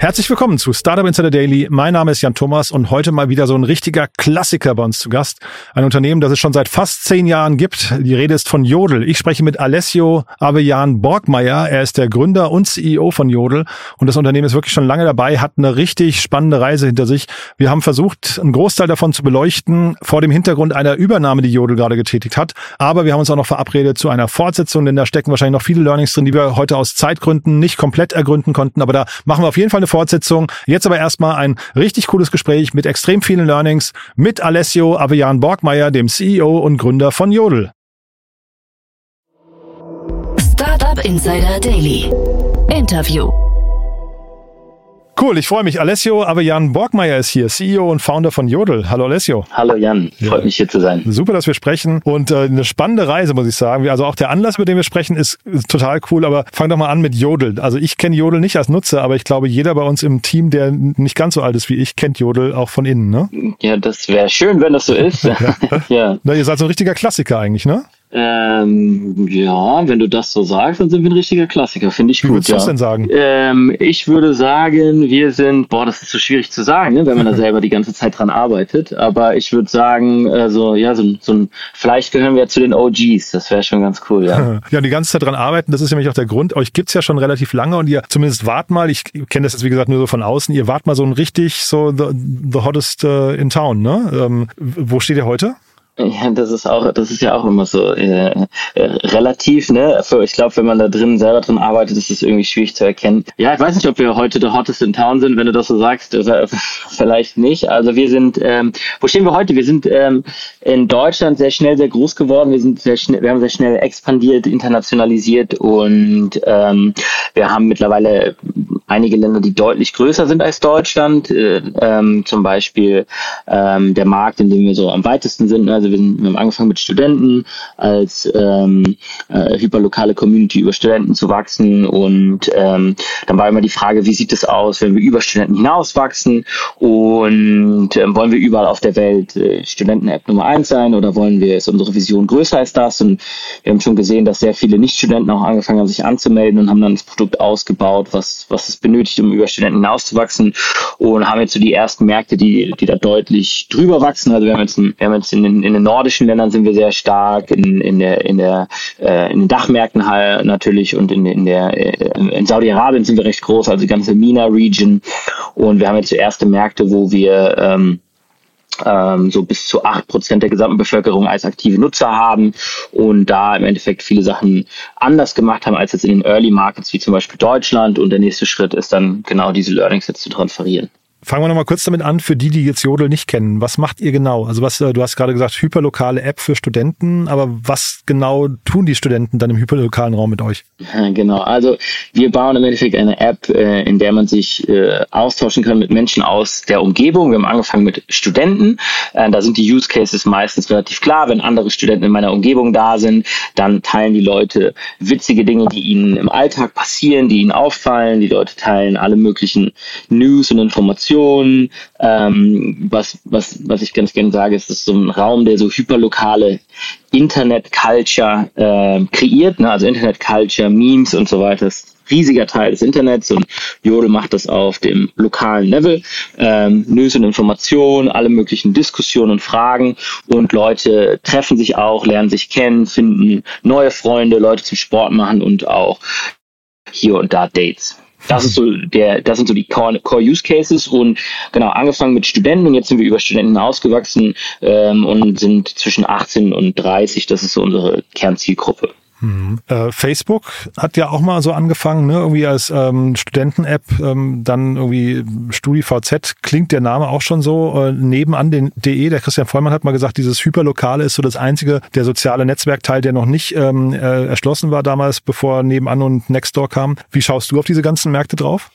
Herzlich willkommen zu Startup Insider Daily. Mein Name ist Jan Thomas und heute mal wieder so ein richtiger Klassiker bei uns zu Gast. Ein Unternehmen, das es schon seit fast zehn Jahren gibt. Die Rede ist von Jodel. Ich spreche mit Alessio Avejan Borgmeier. Er ist der Gründer und CEO von Jodel und das Unternehmen ist wirklich schon lange dabei, hat eine richtig spannende Reise hinter sich. Wir haben versucht, einen Großteil davon zu beleuchten vor dem Hintergrund einer Übernahme, die Jodel gerade getätigt hat. Aber wir haben uns auch noch verabredet zu einer Fortsetzung, denn da stecken wahrscheinlich noch viele Learnings drin, die wir heute aus Zeitgründen nicht komplett ergründen konnten. Aber da machen wir auf jeden Fall eine Fortsetzung. Jetzt aber erstmal ein richtig cooles Gespräch mit extrem vielen Learnings mit Alessio Avian Borgmeier, dem CEO und Gründer von Jodel. Startup Insider Daily. Interview. Cool, ich freue mich. Alessio Avejan Borgmeier ist hier, CEO und Founder von Jodel. Hallo Alessio. Hallo Jan, freut ja. mich hier zu sein. Super, dass wir sprechen und äh, eine spannende Reise, muss ich sagen. Also auch der Anlass, mit dem wir sprechen, ist, ist total cool, aber fang doch mal an mit Jodel. Also ich kenne Jodel nicht als Nutzer, aber ich glaube, jeder bei uns im Team, der nicht ganz so alt ist wie ich, kennt Jodel auch von innen, ne? Ja, das wäre schön, wenn das so ist. ja. ja. Na, ihr seid so ein richtiger Klassiker eigentlich, ne? Ähm, ja, wenn du das so sagst, dann sind wir ein richtiger Klassiker, finde ich Wie gut. Wie würdest du ja. das denn sagen? Ähm, ich würde sagen, wir sind, boah, das ist so schwierig zu sagen, ne, wenn man da selber die ganze Zeit dran arbeitet. Aber ich würde sagen, äh, so, ja, so, so ein, vielleicht gehören wir zu den OGs, das wäre schon ganz cool, ja. ja, die ganze Zeit dran arbeiten, das ist nämlich auch der Grund. Euch gibt's ja schon relativ lange und ihr zumindest wart mal, ich kenne das jetzt wie gesagt nur so von außen, ihr wart mal so ein richtig so the, the hottest uh, in town, ne? Ähm, wo steht ihr heute? Ja, das ist auch, das ist ja auch immer so äh, äh, relativ, ne? Ich glaube, wenn man da drin selber drin arbeitet, ist es irgendwie schwierig zu erkennen. Ja, ich weiß nicht, ob wir heute der hottest in town sind, wenn du das so sagst, äh, vielleicht nicht. Also wir sind, ähm, wo stehen wir heute? Wir sind ähm, in Deutschland sehr schnell sehr groß geworden. Wir sind sehr schnell, wir haben sehr schnell expandiert, internationalisiert und ähm, wir haben mittlerweile einige Länder, die deutlich größer sind als Deutschland. Äh, ähm, zum Beispiel ähm, der Markt, in dem wir so am weitesten sind. Also wir, sind, wir haben angefangen mit Studenten als ähm, äh, hyperlokale Community über Studenten zu wachsen und ähm, dann war immer die Frage, wie sieht es aus, wenn wir über Studenten hinaus wachsen und ähm, wollen wir überall auf der Welt äh, Studenten-App Nummer eins sein oder wollen wir, ist unsere Vision größer als das und wir haben schon gesehen, dass sehr viele Nicht-Studenten auch angefangen haben, sich anzumelden und haben dann das Produkt ausgebaut, was, was es benötigt, um über Studenten hinauszuwachsen und haben jetzt so die ersten Märkte, die, die da deutlich drüber wachsen. Also wir haben jetzt, wir haben jetzt in, den, in den nordischen Ländern sind wir sehr stark, in, in der, in der, äh, in den Dachmärkten halt natürlich und in, in der, äh, in Saudi-Arabien sind wir recht groß, also die ganze MENA-Region. Und wir haben jetzt so erste Märkte, wo wir, ähm, ähm, so bis zu acht Prozent der gesamten Bevölkerung als aktive Nutzer haben und da im Endeffekt viele Sachen anders gemacht haben als jetzt in den Early Markets wie zum Beispiel Deutschland und der nächste Schritt ist dann genau diese Learnings jetzt zu transferieren. Fangen wir nochmal kurz damit an, für die, die jetzt Jodel nicht kennen. Was macht ihr genau? Also was, du hast gerade gesagt, hyperlokale App für Studenten, aber was genau tun die Studenten dann im hyperlokalen Raum mit euch? Genau, also wir bauen im Endeffekt eine App, äh, in der man sich äh, austauschen kann mit Menschen aus der Umgebung. Wir haben angefangen mit Studenten. Äh, da sind die Use Cases meistens relativ klar. Wenn andere Studenten in meiner Umgebung da sind, dann teilen die Leute witzige Dinge, die ihnen im Alltag passieren, die ihnen auffallen. Die Leute teilen alle möglichen News und Informationen. Ähm, was, was, was ich ganz gerne sage, ist, das ist so ein Raum, der so hyperlokale Internet-Culture äh, kreiert, ne? also Internet-Culture, Memes und so weiter. Ist riesiger Teil des Internets und Jodel macht das auf dem lokalen Level. Ähm, News und Informationen, alle möglichen Diskussionen und Fragen und Leute treffen sich auch, lernen sich kennen, finden neue Freunde, Leute zum Sport machen und auch hier und da Dates. Das ist so der, das sind so die Core, Core Use Cases und genau angefangen mit Studenten und jetzt sind wir über Studenten ausgewachsen ähm, und sind zwischen 18 und 30. Das ist so unsere Kernzielgruppe. Mhm. Äh, Facebook hat ja auch mal so angefangen, ne, irgendwie als ähm, Studenten-App, ähm, dann irgendwie StudiVZ, klingt der Name auch schon so, äh, nebenan den DE, der Christian Vollmann hat mal gesagt, dieses Hyperlokale ist so das einzige, der soziale Netzwerkteil, der noch nicht ähm, äh, erschlossen war damals, bevor nebenan und Nextdoor kam. Wie schaust du auf diese ganzen Märkte drauf?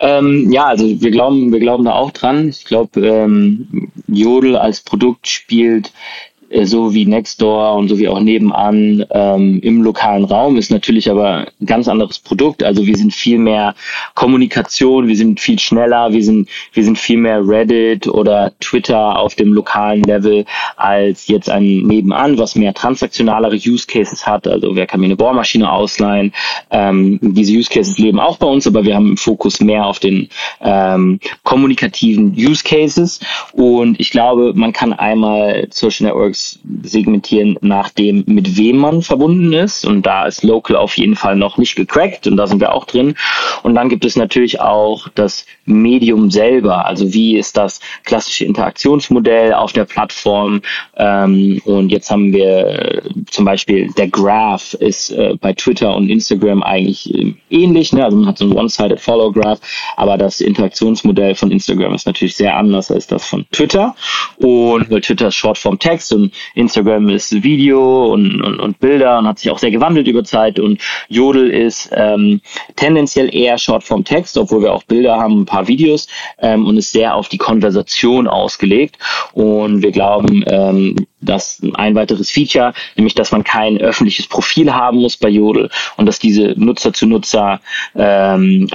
Ähm, ja, also wir glauben, wir glauben da auch dran. Ich glaube, ähm, Jodel als Produkt spielt so wie Nextdoor und so wie auch nebenan ähm, im lokalen Raum, ist natürlich aber ein ganz anderes Produkt. Also wir sind viel mehr Kommunikation, wir sind viel schneller, wir sind, wir sind viel mehr Reddit oder Twitter auf dem lokalen Level als jetzt ein nebenan, was mehr transaktionalere Use Cases hat. Also wer kann mir eine Bohrmaschine ausleihen? Ähm, diese Use Cases leben auch bei uns, aber wir haben im Fokus mehr auf den ähm, kommunikativen Use Cases. Und ich glaube, man kann einmal Social Networks segmentieren nach dem, mit wem man verbunden ist. Und da ist Local auf jeden Fall noch nicht gecrackt und da sind wir auch drin. Und dann gibt es natürlich auch das Medium selber. Also wie ist das klassische Interaktionsmodell auf der Plattform? Ähm, und jetzt haben wir äh, zum Beispiel der Graph ist äh, bei Twitter und Instagram eigentlich äh, ähnlich. Ne? Also man hat so ein One-Sided Follow Graph, aber das Interaktionsmodell von Instagram ist natürlich sehr anders als das von Twitter. Und weil Twitter ist Shortform Text und Instagram ist Video und, und, und Bilder und hat sich auch sehr gewandelt über Zeit. Und Jodel ist ähm, tendenziell eher Shortform Text, obwohl wir auch Bilder haben, ein paar Videos ähm, und ist sehr auf die Konversation ausgelegt. Und wir glauben, ähm, dass ein weiteres Feature, nämlich dass man kein öffentliches Profil haben muss bei Jodel und dass diese Nutzer zu Nutzer ähm,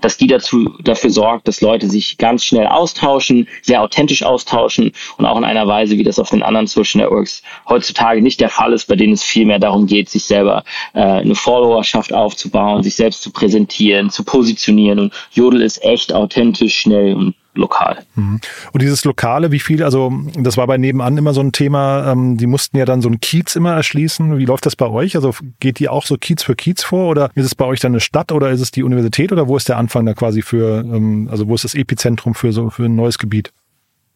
dass die dazu dafür sorgt, dass Leute sich ganz schnell austauschen, sehr authentisch austauschen und auch in einer Weise, wie das auf den anderen Social Networks heutzutage nicht der Fall ist, bei denen es viel mehr darum geht, sich selber äh, eine Followerschaft aufzubauen, sich selbst zu präsentieren, zu positionieren und Jodel ist echt authentisch, schnell und lokal. Mhm. Und dieses Lokale, wie viel, also das war bei nebenan immer so ein Thema, ähm, die mussten ja dann so ein Kiez immer erschließen. Wie läuft das bei euch? Also geht die auch so Kiez für Kiez vor oder ist es bei euch dann eine Stadt oder ist es die Universität oder wo ist der Anfang da quasi für, ähm, also wo ist das Epizentrum für so für ein neues Gebiet?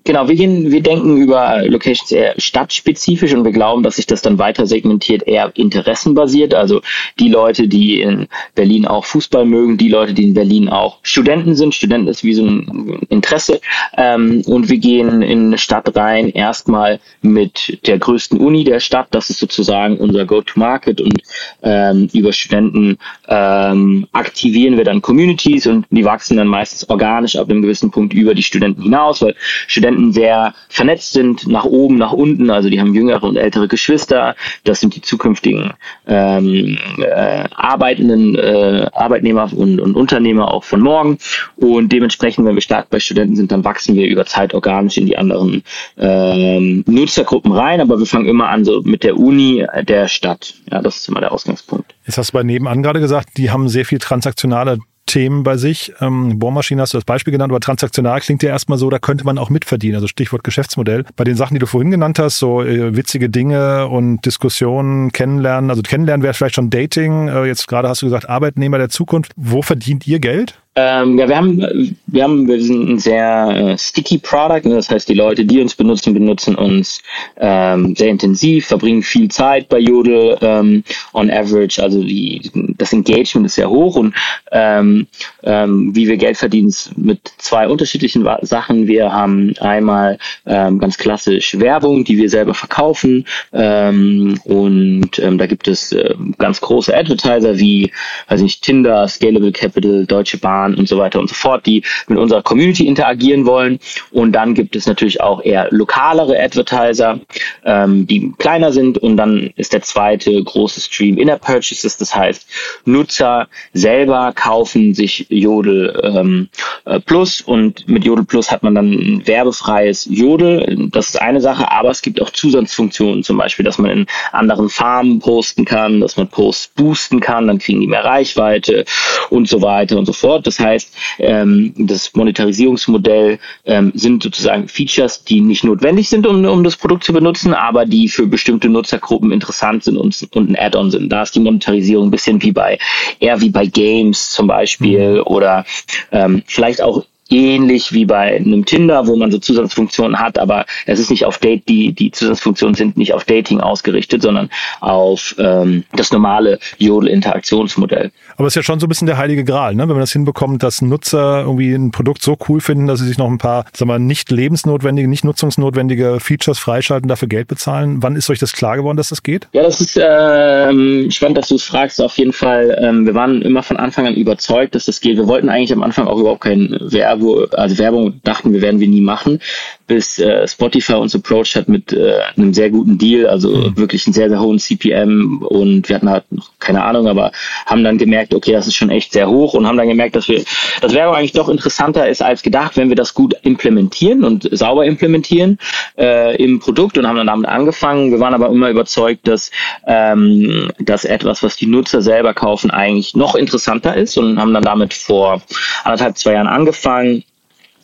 Genau, wir, gehen, wir denken über Locations eher stadtspezifisch und wir glauben, dass sich das dann weiter segmentiert, eher interessenbasiert. Also die Leute, die in Berlin auch Fußball mögen, die Leute, die in Berlin auch Studenten sind. Studenten ist wie so ein Interesse. Ähm, und wir gehen in eine Stadt rein, erstmal mit der größten Uni der Stadt. Das ist sozusagen unser Go-to-Market. Und ähm, über Studenten ähm, aktivieren wir dann Communities und die wachsen dann meistens organisch ab einem gewissen Punkt über die Studenten hinaus, weil Studenten Studenten sehr vernetzt sind, nach oben, nach unten, also die haben jüngere und ältere Geschwister, das sind die zukünftigen ähm, äh, arbeitenden äh, Arbeitnehmer und, und Unternehmer auch von morgen und dementsprechend, wenn wir stark bei Studenten sind, dann wachsen wir über Zeit organisch in die anderen ähm, Nutzergruppen rein, aber wir fangen immer an so mit der Uni der Stadt. Ja, das ist immer der Ausgangspunkt. Jetzt hast du bei nebenan gerade gesagt, die haben sehr viel transaktionale Themen bei sich. Ähm, Bohrmaschine hast du das Beispiel genannt, aber transaktional klingt ja erstmal so, da könnte man auch mitverdienen. Also Stichwort Geschäftsmodell. Bei den Sachen, die du vorhin genannt hast, so äh, witzige Dinge und Diskussionen, kennenlernen. Also kennenlernen wäre vielleicht schon Dating. Äh, jetzt gerade hast du gesagt, Arbeitnehmer der Zukunft. Wo verdient ihr Geld? Ähm, ja, wir haben, wir haben, wir sind ein sehr äh, sticky Product. Ne? Das heißt, die Leute, die uns benutzen, benutzen uns ähm, sehr intensiv, verbringen viel Zeit bei Jodel ähm, on average. Also die, das Engagement ist sehr hoch und ähm, ähm, wie wir Geld verdienen mit zwei unterschiedlichen Sachen. Wir haben einmal ähm, ganz klassisch Werbung, die wir selber verkaufen ähm, und ähm, da gibt es äh, ganz große Advertiser wie, weiß nicht, Tinder, Scalable Capital, Deutsche Bahn Jahren und so weiter und so fort, die mit unserer Community interagieren wollen. Und dann gibt es natürlich auch eher lokalere Advertiser, ähm, die kleiner sind. Und dann ist der zweite große Stream Inner Purchases. Das heißt, Nutzer selber kaufen sich Jodel ähm, äh, Plus und mit Jodel Plus hat man dann ein werbefreies Jodel. Das ist eine Sache, aber es gibt auch Zusatzfunktionen, zum Beispiel, dass man in anderen Farmen posten kann, dass man Posts boosten kann, dann kriegen die mehr Reichweite und so weiter und so fort. Das das heißt, ähm, das Monetarisierungsmodell ähm, sind sozusagen Features, die nicht notwendig sind, um, um das Produkt zu benutzen, aber die für bestimmte Nutzergruppen interessant sind und, und ein Add-on sind. Da ist die Monetarisierung ein bisschen wie bei, eher wie bei Games zum Beispiel mhm. oder ähm, vielleicht auch ähnlich wie bei einem Tinder, wo man so Zusatzfunktionen hat, aber es ist nicht auf Date, die, die Zusatzfunktionen sind nicht auf Dating ausgerichtet, sondern auf ähm, das normale Jodel-Interaktionsmodell. Aber es ist ja schon so ein bisschen der heilige Gral, ne? wenn man das hinbekommt, dass Nutzer irgendwie ein Produkt so cool finden, dass sie sich noch ein paar, sagen wir, nicht lebensnotwendige, nicht nutzungsnotwendige Features freischalten, dafür Geld bezahlen. Wann ist euch das klar geworden, dass das geht? Ja, das ist ähm, spannend, dass du es fragst. Auf jeden Fall, ähm, wir waren immer von Anfang an überzeugt, dass das geht. Wir wollten eigentlich am Anfang auch überhaupt kein Werbe also Werbung dachten wir werden wir nie machen, bis äh, Spotify uns approached hat mit äh, einem sehr guten Deal, also mhm. wirklich einen sehr, sehr hohen CPM und wir hatten halt noch keine Ahnung, aber haben dann gemerkt, okay, das ist schon echt sehr hoch und haben dann gemerkt, dass wir, dass Werbung eigentlich doch interessanter ist als gedacht, wenn wir das gut implementieren und sauber implementieren äh, im Produkt und haben dann damit angefangen. Wir waren aber immer überzeugt, dass, ähm, dass etwas, was die Nutzer selber kaufen, eigentlich noch interessanter ist und haben dann damit vor anderthalb, zwei Jahren angefangen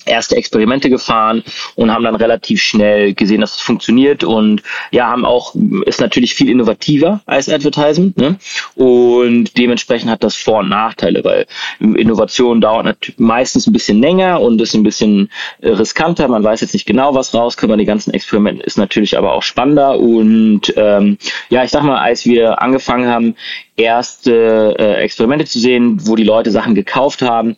erste Experimente gefahren und haben dann relativ schnell gesehen, dass es funktioniert. Und ja, haben auch, ist natürlich viel innovativer als Advertisement ne? und dementsprechend hat das Vor- und Nachteile, weil Innovation dauert meistens ein bisschen länger und ist ein bisschen äh, riskanter, man weiß jetzt nicht genau, was rauskommt, die ganzen Experimente ist natürlich aber auch spannender. Und ähm, ja, ich sag mal, als wir angefangen haben, erste äh, Experimente zu sehen, wo die Leute Sachen gekauft haben,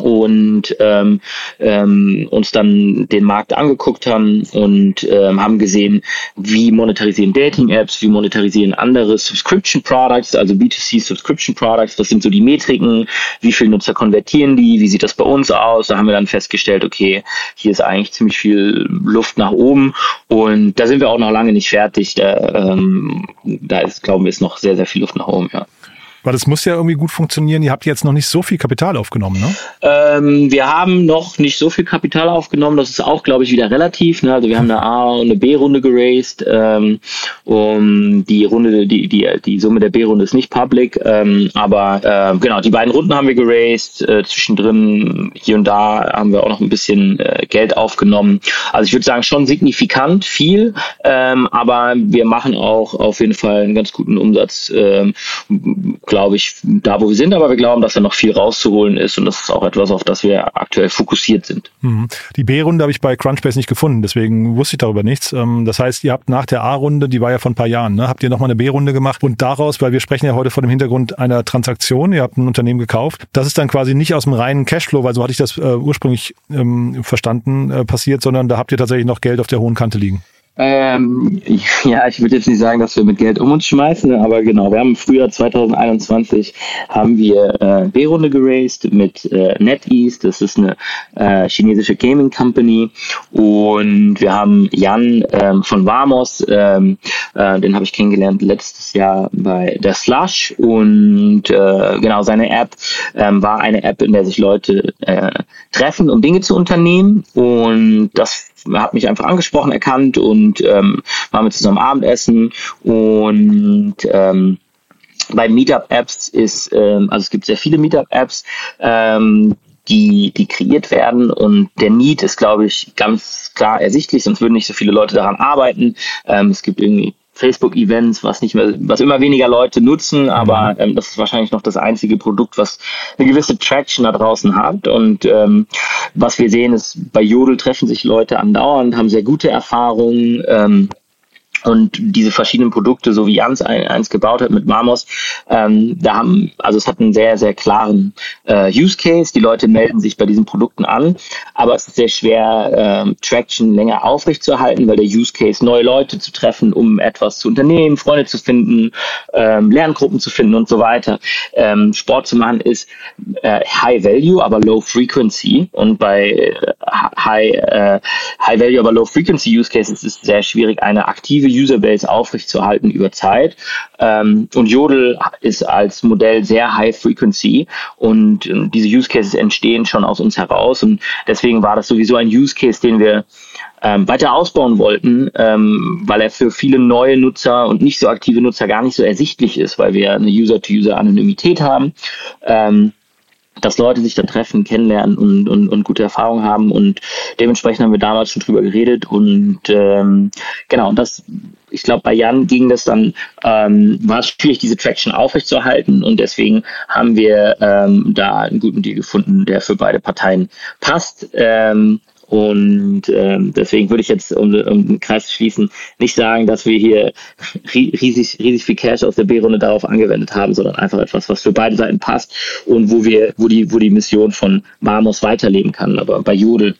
und ähm, ähm, uns dann den Markt angeguckt haben und ähm, haben gesehen, wie monetarisieren Dating-Apps, wie monetarisieren andere Subscription Products, also B2C Subscription Products, was sind so die Metriken, wie viele Nutzer konvertieren die, wie sieht das bei uns aus? Da haben wir dann festgestellt, okay, hier ist eigentlich ziemlich viel Luft nach oben und da sind wir auch noch lange nicht fertig. Da, ähm, da ist, glauben wir, ist noch sehr, sehr viel Luft nach oben, ja. Weil das muss ja irgendwie gut funktionieren. Ihr habt jetzt noch nicht so viel Kapital aufgenommen, ne? Ähm, wir haben noch nicht so viel Kapital aufgenommen. Das ist auch, glaube ich, wieder relativ. Ne? Also wir haben eine A- und eine B-Runde geraced. Ähm, um die Runde, die, die, die Summe der B-Runde ist nicht public. Ähm, aber äh, genau, die beiden Runden haben wir geraced. Äh, zwischendrin hier und da haben wir auch noch ein bisschen äh, Geld aufgenommen. Also ich würde sagen, schon signifikant viel. Ähm, aber wir machen auch auf jeden Fall einen ganz guten Umsatz. Glaube ich, da, wo wir sind, aber wir glauben, dass da noch viel rauszuholen ist und das ist auch etwas, auf das wir aktuell fokussiert sind. Mhm. Die B-Runde habe ich bei Crunchbase nicht gefunden, deswegen wusste ich darüber nichts. Ähm, das heißt, ihr habt nach der A-Runde, die war ja vor ein paar Jahren, ne, habt ihr nochmal eine B-Runde gemacht und daraus, weil wir sprechen ja heute vor dem Hintergrund einer Transaktion, ihr habt ein Unternehmen gekauft, das ist dann quasi nicht aus dem reinen Cashflow, weil so hatte ich das äh, ursprünglich ähm, verstanden, äh, passiert, sondern da habt ihr tatsächlich noch Geld auf der hohen Kante liegen. Ähm, ja, ich würde jetzt nicht sagen, dass wir mit Geld um uns schmeißen, aber genau, wir haben im Frühjahr 2021 haben wir äh, B-Runde geraced mit äh, NetEase, das ist eine äh, chinesische Gaming Company. Und wir haben Jan ähm, von Vamos, ähm, äh, den habe ich kennengelernt letztes Jahr bei der Slush. Und äh, genau, seine App ähm, war eine App, in der sich Leute äh, treffen, um Dinge zu unternehmen. Und das hat mich einfach angesprochen, erkannt und ähm, waren wir zusammen Abendessen und ähm, bei Meetup-Apps ist, ähm, also es gibt sehr viele Meetup-Apps, ähm, die, die kreiert werden und der Need ist, glaube ich, ganz klar ersichtlich, sonst würden nicht so viele Leute daran arbeiten. Ähm, es gibt irgendwie Facebook-Events, was nicht mehr, was immer weniger Leute nutzen, aber mhm. ähm, das ist wahrscheinlich noch das einzige Produkt, was eine gewisse Traction da draußen hat. Und ähm, was wir sehen, ist, bei Jodel treffen sich Leute andauernd, haben sehr gute Erfahrungen. Ähm, und diese verschiedenen Produkte, so wie Jans eins gebaut hat mit Mamos, ähm, da haben, also es hat einen sehr, sehr klaren äh, Use Case. Die Leute melden sich bei diesen Produkten an, aber es ist sehr schwer, ähm, Traction länger aufrechtzuerhalten, weil der Use Case, neue Leute zu treffen, um etwas zu unternehmen, Freunde zu finden, ähm, Lerngruppen zu finden und so weiter. Ähm, Sport zu machen ist äh, High Value, aber Low Frequency. Und bei äh, High, äh, High Value, aber Low Frequency Use Cases ist es sehr schwierig, eine aktive Userbase aufrechtzuerhalten über Zeit. Ähm, und Jodel ist als Modell sehr high frequency und äh, diese Use Cases entstehen schon aus uns heraus und deswegen war das sowieso ein Use Case, den wir ähm, weiter ausbauen wollten, ähm, weil er für viele neue Nutzer und nicht so aktive Nutzer gar nicht so ersichtlich ist, weil wir eine User-to-User-Anonymität haben. Ähm, dass Leute sich da treffen, kennenlernen und, und, und gute Erfahrungen haben. Und dementsprechend haben wir damals schon drüber geredet. Und ähm, genau, und das, ich glaube, bei Jan ging das dann, ähm, war es schwierig, diese Traction aufrechtzuerhalten. Und deswegen haben wir ähm, da einen guten Deal gefunden, der für beide Parteien passt. Ähm, und ähm, deswegen würde ich jetzt, um, um den Kreis zu schließen, nicht sagen, dass wir hier riesig, riesig viel Cash aus der B-Runde darauf angewendet haben, sondern einfach etwas, was für beide Seiten passt und wo wir, wo die, wo die Mission von Mamos weiterleben kann. Aber bei Jodel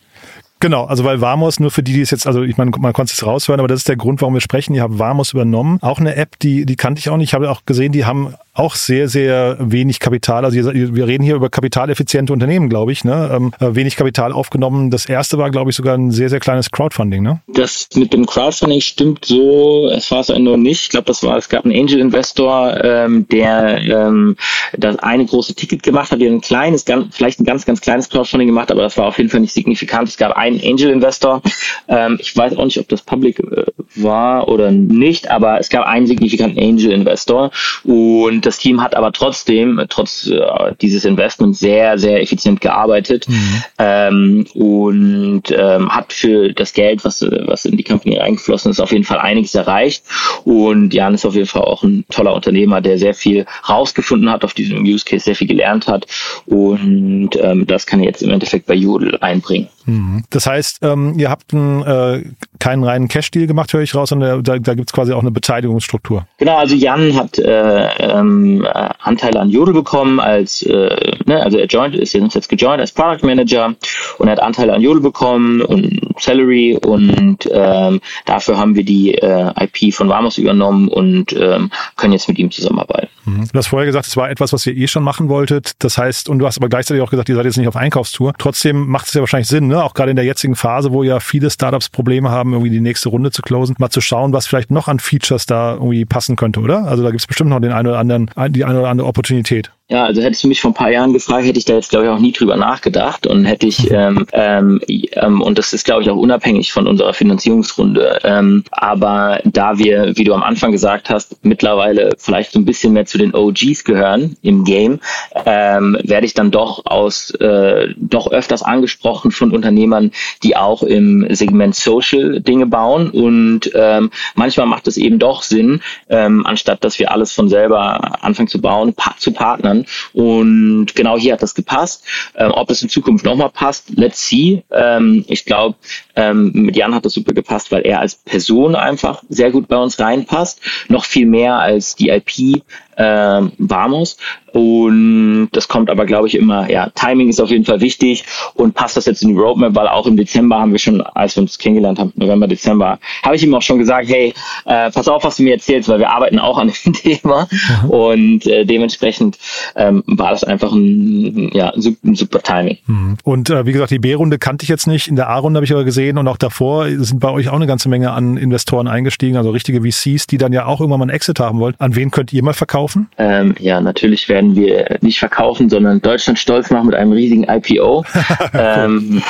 Genau, also weil Vamos, nur für die, die es jetzt, also ich meine, man konnte es raushören, aber das ist der Grund, warum wir sprechen. Die haben Vamos übernommen. Auch eine App, die, die kannte ich auch nicht. Ich habe auch gesehen, die haben auch sehr, sehr wenig Kapital. Also wir reden hier über kapitaleffiziente Unternehmen, glaube ich. Ne? Ähm, äh, wenig Kapital aufgenommen. Das erste war, glaube ich, sogar ein sehr, sehr kleines Crowdfunding. Ne? Das mit dem Crowdfunding stimmt so. Es war es nur nicht. Ich glaube, das war, es gab einen Angel-Investor, ähm, der ähm, das eine große Ticket gemacht hat, der ein kleines, ganz, vielleicht ein ganz, ganz kleines Crowdfunding gemacht, aber das war auf jeden Fall nicht signifikant. Es gab einen Angel-Investor. Ähm, ich weiß auch nicht, ob das Public äh, war oder nicht, aber es gab einen signifikanten Angel-Investor und das Team hat aber trotzdem, trotz äh, dieses Investments, sehr, sehr effizient gearbeitet mhm. ähm, und ähm, hat für das Geld, was, was in die Company eingeflossen ist, auf jeden Fall einiges erreicht. Und Jan ist auf jeden Fall auch ein toller Unternehmer, der sehr viel rausgefunden hat auf diesem Use Case, sehr viel gelernt hat und ähm, das kann er jetzt im Endeffekt bei Jodel einbringen. Mhm. Das heißt, ähm, ihr habt einen, äh, keinen reinen Cash-Deal gemacht, höre ich raus, sondern da, da gibt es quasi auch eine Beteiligungsstruktur. Genau, also Jan hat äh, ähm, Anteile an Jodel bekommen als, äh, ne, also er joined, ist jetzt gejoint als Product Manager und er hat Anteile an Jodel bekommen und Salary und ähm, dafür haben wir die äh, IP von Vamos übernommen und ähm, können jetzt mit ihm zusammenarbeiten. Mhm. Du hast vorher gesagt, es war etwas, was ihr eh schon machen wolltet. Das heißt, und du hast aber gleichzeitig auch gesagt, ihr seid jetzt nicht auf Einkaufstour. Trotzdem macht es ja wahrscheinlich Sinn, ne? Auch gerade in der jetzigen Phase, wo ja viele Startups Probleme haben, irgendwie die nächste Runde zu closen, mal zu schauen, was vielleicht noch an Features da irgendwie passen könnte, oder? Also da gibt es bestimmt noch den einen oder anderen, die eine oder andere Opportunität. Ja, also hättest du mich vor ein paar Jahren gefragt, hätte ich da jetzt, glaube ich, auch nie drüber nachgedacht und hätte ich, mhm. ähm, ähm, und das ist, glaube ich, auch unabhängig von unserer Finanzierungsrunde. Ähm, aber da wir, wie du am Anfang gesagt hast, mittlerweile vielleicht so ein bisschen mehr zu den OGs gehören im Game, ähm, werde ich dann doch aus, äh, doch öfters angesprochen von Unternehmern, die auch im Segment Social Dinge bauen und ähm, manchmal macht es eben doch Sinn, ähm, anstatt dass wir alles von selber anfangen zu bauen, pa zu partnern kann. Und genau hier hat das gepasst. Ähm, ob es in Zukunft nochmal passt, let's see. Ähm, ich glaube, ähm, mit Jan hat das super gepasst, weil er als Person einfach sehr gut bei uns reinpasst. Noch viel mehr als die IP ähm, Vamos. Und das kommt aber, glaube ich, immer, ja, Timing ist auf jeden Fall wichtig und passt das jetzt in die Roadmap, weil auch im Dezember haben wir schon, als wir uns kennengelernt haben, November, Dezember, habe ich ihm auch schon gesagt, hey, äh, pass auf, was du mir erzählst, weil wir arbeiten auch an dem Thema mhm. und äh, dementsprechend ähm, war das einfach ein, ja, ein super, ein super Timing. Mhm. Und äh, wie gesagt, die B-Runde kannte ich jetzt nicht, in der A-Runde habe ich aber gesehen und auch davor sind bei euch auch eine ganze Menge an Investoren eingestiegen, also richtige VCs, die dann ja auch irgendwann mal einen Exit haben wollen. An wen könnt ihr mal verkaufen? Ähm, ja, natürlich werden werden wir nicht verkaufen, sondern Deutschland stolz machen mit einem riesigen IPO. ähm,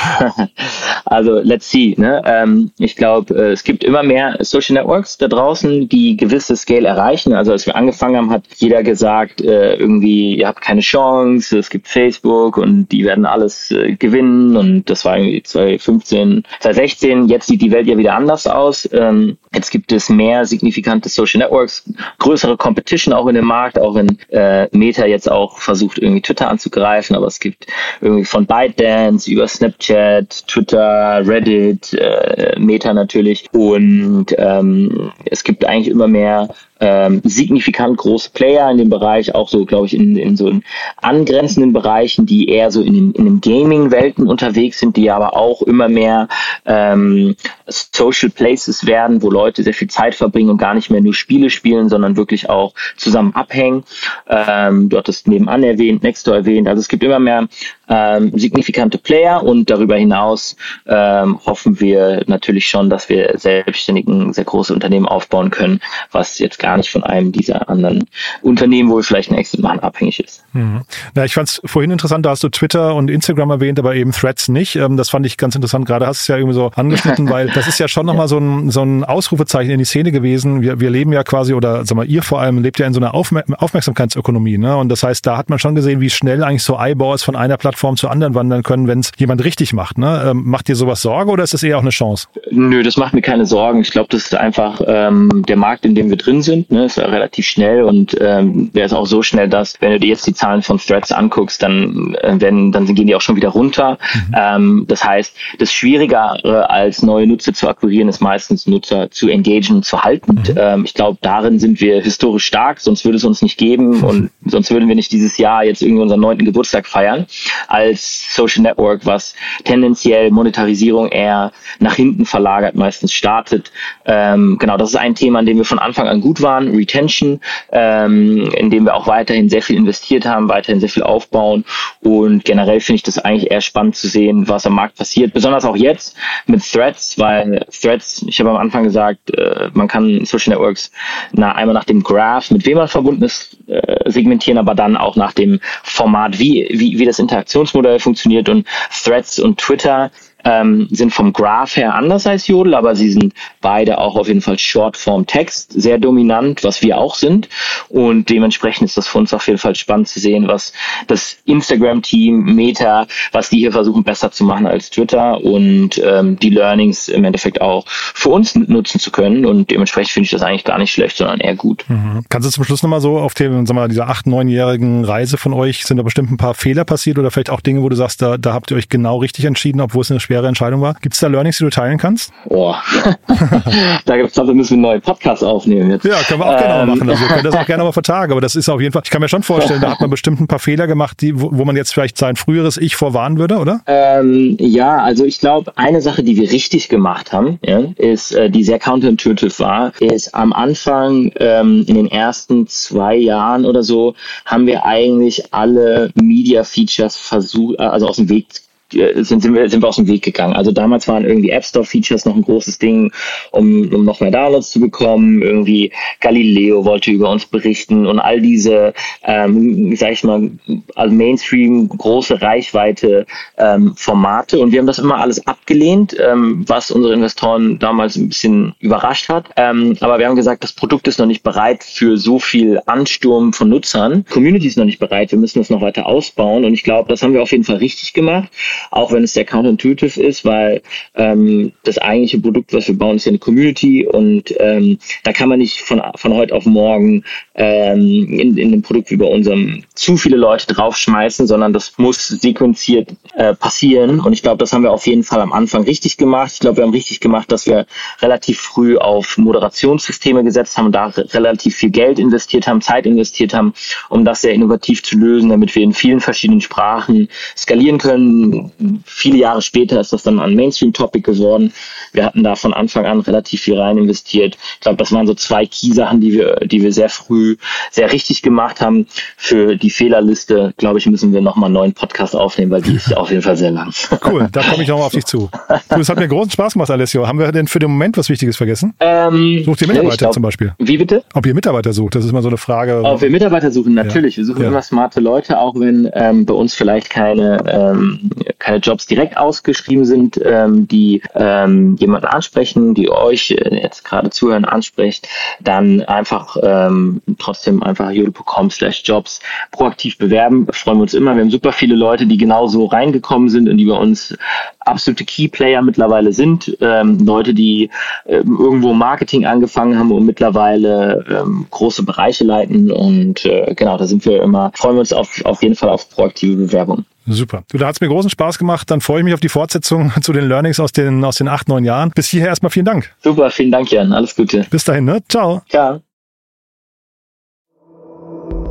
also let's see. Ne? Ähm, ich glaube, äh, es gibt immer mehr Social Networks da draußen, die gewisse Scale erreichen. Also als wir angefangen haben, hat jeder gesagt, äh, irgendwie, ihr habt keine Chance, es gibt Facebook und die werden alles äh, gewinnen und das war irgendwie 2015, 2016. Jetzt sieht die Welt ja wieder anders aus. Ähm, jetzt gibt es mehr signifikante Social Networks, größere Competition auch in dem Markt, auch in äh, Meta Meta jetzt auch versucht, irgendwie Twitter anzugreifen, aber es gibt irgendwie von ByteDance über Snapchat, Twitter, Reddit, äh, Meta natürlich. Und ähm, es gibt eigentlich immer mehr ähm, signifikant große Player in dem Bereich, auch so, glaube ich, in, in so angrenzenden Bereichen, die eher so in den, in den Gaming-Welten unterwegs sind, die aber auch immer mehr ähm, Social Places werden, wo Leute sehr viel Zeit verbringen und gar nicht mehr nur Spiele spielen, sondern wirklich auch zusammen abhängen. Ähm, du hattest nebenan erwähnt, Nextdoor erwähnt. Also es gibt immer mehr ähm, signifikante Player und darüber hinaus ähm, hoffen wir natürlich schon, dass wir selbstständigen, sehr große Unternehmen aufbauen können, was jetzt gar nicht von einem dieser anderen Unternehmen, wo wir vielleicht einen Exit machen, abhängig ist. Mhm. Na, ich fand es vorhin interessant, da hast du Twitter und Instagram erwähnt, aber eben Threads nicht. Ähm, das fand ich ganz interessant. Gerade hast du es ja irgendwie so angeschnitten, weil das ist ja schon nochmal so ein, so ein Ausrufezeichen in die Szene gewesen. Wir, wir leben ja quasi, oder sag mal, ihr vor allem lebt ja in so einer Aufmer Aufmerksamkeitsökonomie. Ne? Und das heißt, da hat man schon gesehen, wie schnell eigentlich so Eyeballs von einer Plattform Plattform zur anderen wandern können, wenn es jemand richtig macht. Ne? Ähm, macht dir sowas Sorge oder ist das eher auch eine Chance? Nö, das macht mir keine Sorgen. Ich glaube, das ist einfach ähm, der Markt, in dem wir drin sind. Ne? Ist relativ schnell und ähm, der ist auch so schnell, dass wenn du dir jetzt die Zahlen von Threads anguckst, dann äh, werden, dann gehen die auch schon wieder runter. Mhm. Ähm, das heißt, das Schwierigere als neue Nutzer zu akquirieren, ist meistens Nutzer zu engagen, zu halten. Mhm. Ähm, ich glaube, darin sind wir historisch stark, sonst würde es uns nicht geben und sonst würden wir nicht dieses Jahr jetzt irgendwie unseren neunten Geburtstag feiern. Als Social Network, was tendenziell Monetarisierung eher nach hinten verlagert, meistens startet. Ähm, genau, das ist ein Thema, an dem wir von Anfang an gut waren, Retention, ähm, in dem wir auch weiterhin sehr viel investiert haben, weiterhin sehr viel aufbauen und generell finde ich das eigentlich eher spannend zu sehen, was am Markt passiert, besonders auch jetzt mit Threads, weil Threads, ich habe am Anfang gesagt, äh, man kann Social Networks na, einmal nach dem Graph, mit wem man verbunden ist, äh, segmentieren, aber dann auch nach dem Format, wie, wie, wie das Interaktionsmodell funktioniert und Threads und Twitter ähm, sind vom Graph her anders als Jodel, aber sie sind beide auch auf jeden Fall Shortform Text, sehr dominant, was wir auch sind. Und dementsprechend ist das für uns auf jeden Fall spannend zu sehen, was das Instagram-Team, Meta, was die hier versuchen besser zu machen als Twitter und ähm, die Learnings im Endeffekt auch für uns nutzen zu können. Und dementsprechend finde ich das eigentlich gar nicht schlecht, sondern eher gut. Mhm. Kannst du zum Schluss nochmal so auf dem, sagen wir mal, dieser acht, neunjährigen Reise von euch, sind da bestimmt ein paar Fehler passiert oder vielleicht auch Dinge, wo du sagst, da, da habt ihr euch genau richtig entschieden, obwohl es eine schwere Entscheidung war. Gibt es da Learnings, die du teilen kannst? Boah, da gibt's glaube, wir müssen einen neuen Podcast aufnehmen jetzt. Ja, können wir auch ähm. gerne machen. Also wir können das auch gerne mal vertagen, aber das ist auf jeden Fall, ich kann mir schon vorstellen, da hat man bestimmt ein paar Fehler gemacht, die, wo, wo man jetzt vielleicht sein früheres Ich vorwarnen würde, oder? Ähm, ja, also ich glaube, eine Sache, die wir richtig gemacht haben, ja, ist, äh, die sehr counterintuitive war, ist am Anfang, ähm, in den ersten zwei Jahren oder so, haben wir eigentlich alle Media Features versucht, äh, also aus dem Weg sind, sind, wir, sind wir aus dem Weg gegangen. Also damals waren irgendwie App Store Features noch ein großes Ding, um, um noch mehr Downloads zu bekommen. Irgendwie Galileo wollte über uns berichten und all diese, ähm, sag ich mal, also Mainstream, große Reichweite ähm, Formate. Und wir haben das immer alles abgelehnt, ähm, was unsere Investoren damals ein bisschen überrascht hat. Ähm, aber wir haben gesagt, das Produkt ist noch nicht bereit für so viel Ansturm von Nutzern. Community ist noch nicht bereit. Wir müssen das noch weiter ausbauen. Und ich glaube, das haben wir auf jeden Fall richtig gemacht auch wenn es sehr counterintuitive ist, weil ähm, das eigentliche Produkt, was wir bauen, ist ja eine Community und ähm, da kann man nicht von, von heute auf morgen ähm, in, in einem Produkt bei unserem zu viele Leute draufschmeißen, sondern das muss sequenziert äh, passieren und ich glaube, das haben wir auf jeden Fall am Anfang richtig gemacht. Ich glaube, wir haben richtig gemacht, dass wir relativ früh auf Moderationssysteme gesetzt haben, da relativ viel Geld investiert haben, Zeit investiert haben, um das sehr innovativ zu lösen, damit wir in vielen verschiedenen Sprachen skalieren können, viele Jahre später ist das dann ein Mainstream-Topic geworden. Wir hatten da von Anfang an relativ viel rein investiert. Ich glaube, das waren so zwei Key-Sachen, die wir, die wir sehr früh sehr richtig gemacht haben. Für die Fehlerliste, glaube ich, müssen wir nochmal einen neuen Podcast aufnehmen, weil die ist auf jeden Fall sehr lang. Cool, da komme ich nochmal auf dich zu. Du, es hat mir großen Spaß gemacht, Alessio. Haben wir denn für den Moment was Wichtiges vergessen? Ähm, Sucht ihr Mitarbeiter glaub, zum Beispiel? Wie bitte? Ob ihr Mitarbeiter sucht, das ist mal so eine Frage. Ob wir Mitarbeiter suchen, natürlich. Ja. Wir suchen ja. immer smarte Leute, auch wenn ähm, bei uns vielleicht keine, ähm, keine Jobs direkt ausgeschrieben sind, ähm, die ähm, jemanden ansprechen, die euch äh, jetzt gerade zuhören anspricht, dann einfach ähm, trotzdem einfach jodel.com slash jobs proaktiv bewerben. Freuen wir uns immer. Wir haben super viele Leute, die genauso reingekommen sind und die bei uns absolute Key-Player mittlerweile sind. Ähm, Leute, die ähm, irgendwo Marketing angefangen haben und mittlerweile ähm, große Bereiche leiten. Und äh, genau, da sind wir immer, freuen wir uns auf, auf jeden Fall auf proaktive Bewerbung. Super. Du, da hat's mir großen Spaß gemacht. Dann freue ich mich auf die Fortsetzung zu den Learnings aus den, aus den acht, neun Jahren. Bis hierher erstmal vielen Dank. Super, vielen Dank, Jan. Alles Gute. Bis dahin, ne? Ciao. Ciao.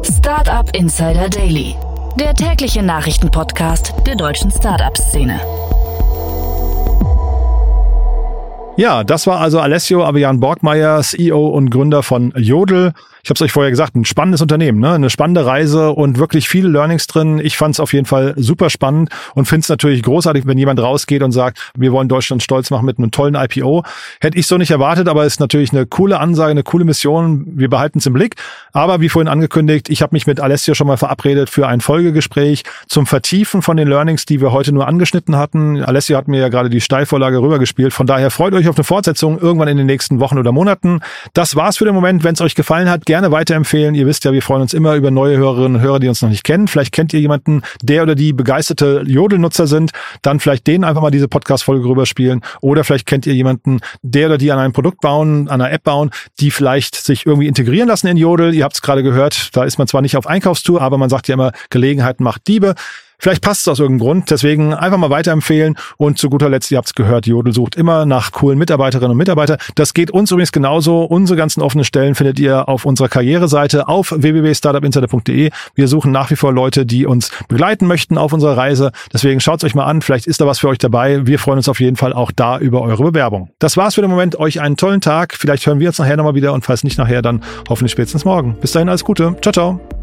Startup Insider Daily. Der tägliche Nachrichtenpodcast der deutschen Startup-Szene. Ja, das war also Alessio Avian Borgmeier, CEO und Gründer von Jodel ich habe es euch vorher gesagt, ein spannendes Unternehmen, ne? eine spannende Reise und wirklich viele Learnings drin. Ich fand es auf jeden Fall super spannend und finde es natürlich großartig, wenn jemand rausgeht und sagt, wir wollen Deutschland stolz machen mit einem tollen IPO. Hätte ich so nicht erwartet, aber ist natürlich eine coole Ansage, eine coole Mission. Wir behalten es im Blick. Aber wie vorhin angekündigt, ich habe mich mit Alessio schon mal verabredet für ein Folgegespräch zum Vertiefen von den Learnings, die wir heute nur angeschnitten hatten. Alessio hat mir ja gerade die Steilvorlage rübergespielt. Von daher freut euch auf eine Fortsetzung irgendwann in den nächsten Wochen oder Monaten. Das war's für den Moment. Wenn es euch gefallen hat, gerne weiterempfehlen. Ihr wisst ja, wir freuen uns immer über neue Hörerinnen und Hörer, die uns noch nicht kennen. Vielleicht kennt ihr jemanden, der oder die begeisterte Jodel-Nutzer sind. Dann vielleicht denen einfach mal diese Podcast-Folge rüberspielen. Oder vielleicht kennt ihr jemanden, der oder die an einem Produkt bauen, an einer App bauen, die vielleicht sich irgendwie integrieren lassen in Jodel. Ihr habt es gerade gehört, da ist man zwar nicht auf Einkaufstour, aber man sagt ja immer, Gelegenheit macht Diebe. Vielleicht passt es aus irgendeinem Grund. Deswegen einfach mal weiterempfehlen. Und zu guter Letzt, ihr habt es gehört, Jodel sucht immer nach coolen Mitarbeiterinnen und Mitarbeitern. Das geht uns übrigens genauso. Unsere ganzen offenen Stellen findet ihr auf unserer Karriereseite auf www.startupinsider.de. Wir suchen nach wie vor Leute, die uns begleiten möchten auf unserer Reise. Deswegen schaut es euch mal an. Vielleicht ist da was für euch dabei. Wir freuen uns auf jeden Fall auch da über eure Bewerbung. Das war's für den Moment. Euch einen tollen Tag. Vielleicht hören wir uns nachher nochmal wieder und falls nicht nachher, dann hoffentlich spätestens morgen. Bis dahin alles Gute. Ciao, ciao.